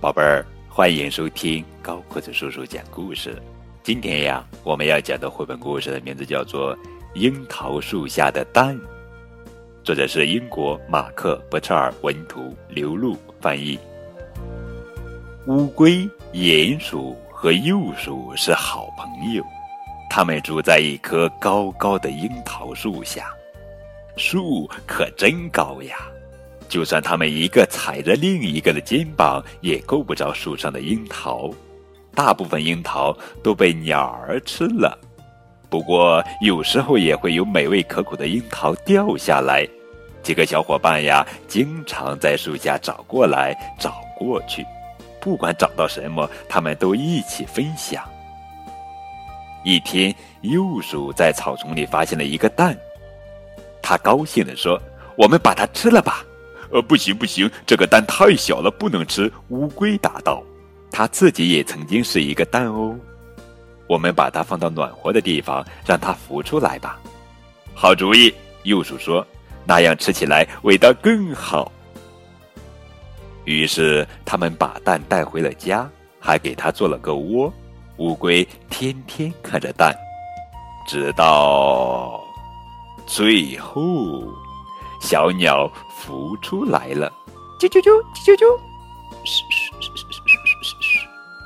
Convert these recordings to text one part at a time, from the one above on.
宝贝儿，欢迎收听高个子叔叔讲故事。今天呀，我们要讲的绘本故事的名字叫做《樱桃树下的蛋》，作者是英国马克·伯彻尔文图，刘露翻译。乌龟、鼹鼠和鼬鼠是好朋友，他们住在一棵高高的樱桃树下，树可真高呀！就算他们一个踩着另一个的肩膀，也够不着树上的樱桃。大部分樱桃都被鸟儿吃了，不过有时候也会有美味可口的樱桃掉下来。几个小伙伴呀，经常在树下找过来找过去，不管找到什么，他们都一起分享。一天，鼬鼠在草丛里发现了一个蛋，他高兴地说：“我们把它吃了吧。”呃，不行不行，这个蛋太小了，不能吃。乌龟答道：“它自己也曾经是一个蛋哦。我们把它放到暖和的地方，让它孵出来吧。”好主意，幼鼠说：“那样吃起来味道更好。”于是他们把蛋带回了家，还给它做了个窝。乌龟天天看着蛋，直到最后。小鸟孵出来了，啾啾啾啾啾，嘘嘘嘘嘘嘘嘘嘘。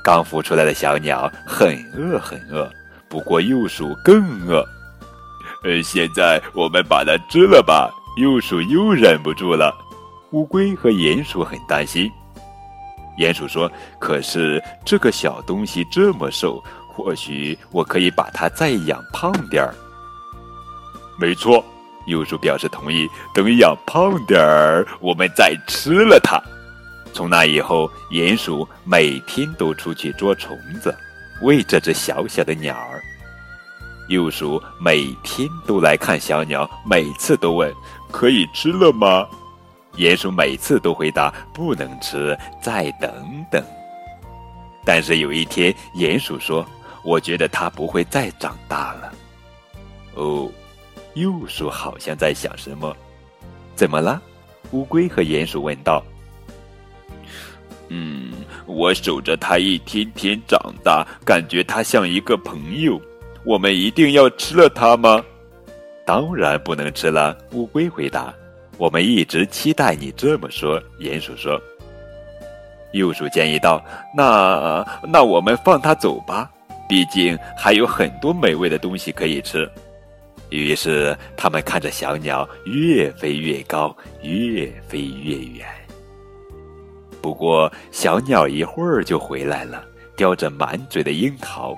刚孵出来的小鸟很饿很饿，不过幼鼠更饿。呃，现在我们把它吃了吧。幼鼠又忍不住了。乌龟和鼹鼠很担心。鼹鼠说：“可是这个小东西这么瘦，或许我可以把它再养胖点儿。”没错。鼬鼠表示同意，等养胖点儿，我们再吃了它。从那以后，鼹鼠每天都出去捉虫子，喂这只小小的鸟儿。鼬鼠每天都来看小鸟，每次都问：“可以吃了吗？”鼹鼠每次都回答：“不能吃，再等等。”但是有一天，鼹鼠说：“我觉得它不会再长大了。”哦。鼬鼠好像在想什么，怎么了？乌龟和鼹鼠问道。嗯，我守着它一天天长大，感觉它像一个朋友。我们一定要吃了它吗？当然不能吃了。乌龟回答。我们一直期待你这么说。鼹鼠说。鼬鼠建议道：“那那我们放它走吧，毕竟还有很多美味的东西可以吃。”于是，他们看着小鸟越飞越高，越飞越远。不过，小鸟一会儿就回来了，叼着满嘴的樱桃。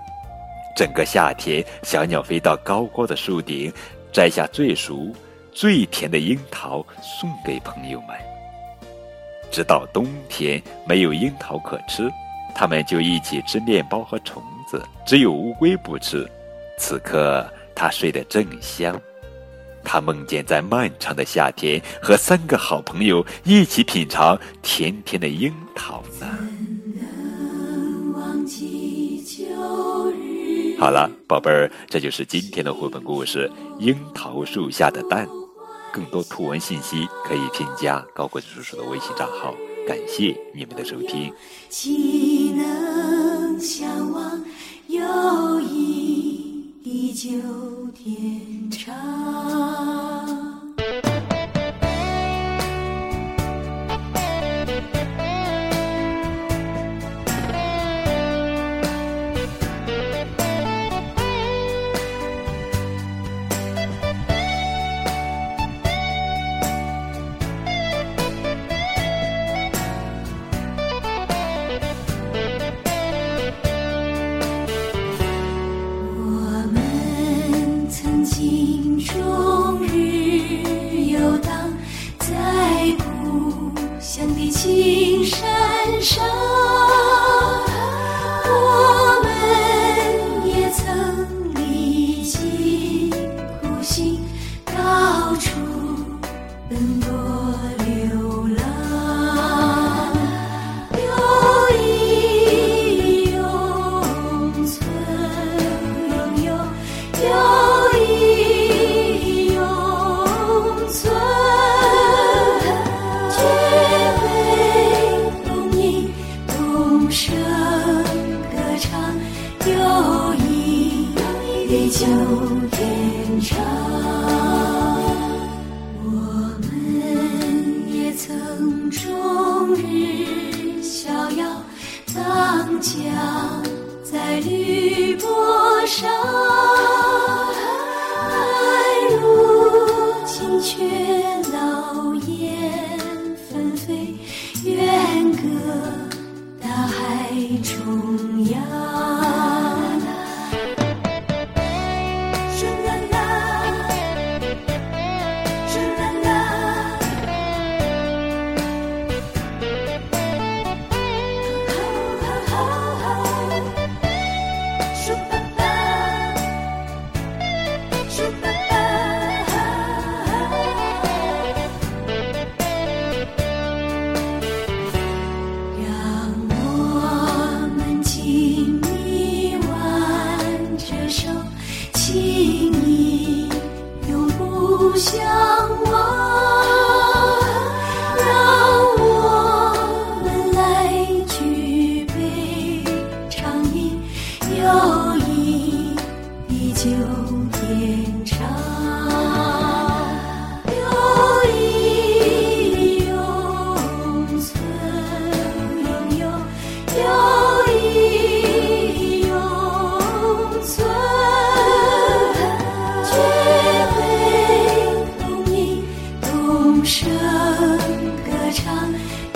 整个夏天，小鸟飞到高高的树顶，摘下最熟、最甜的樱桃送给朋友们。直到冬天没有樱桃可吃，他们就一起吃面包和虫子。只有乌龟不吃。此刻。他睡得正香，他梦见在漫长的夏天和三个好朋友一起品尝甜甜的樱桃呢。好了，宝贝儿，这就是今天的绘本故事《樱桃树下的蛋》。更多图文信息可以添加高个子叔叔的微信账号。感谢你们的收听。岂能相忘有一地久天长。地久天长。我们也曾终日逍遥荡桨，在绿波上。爱如今却老燕纷飞，远隔大海中央。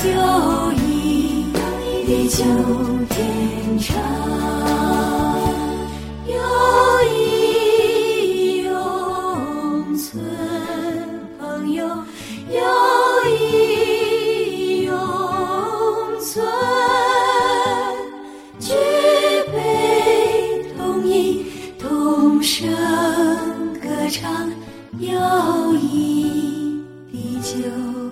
友谊地久天长，友谊永存，朋友友谊永存，举杯同饮，同声歌唱，友谊地久。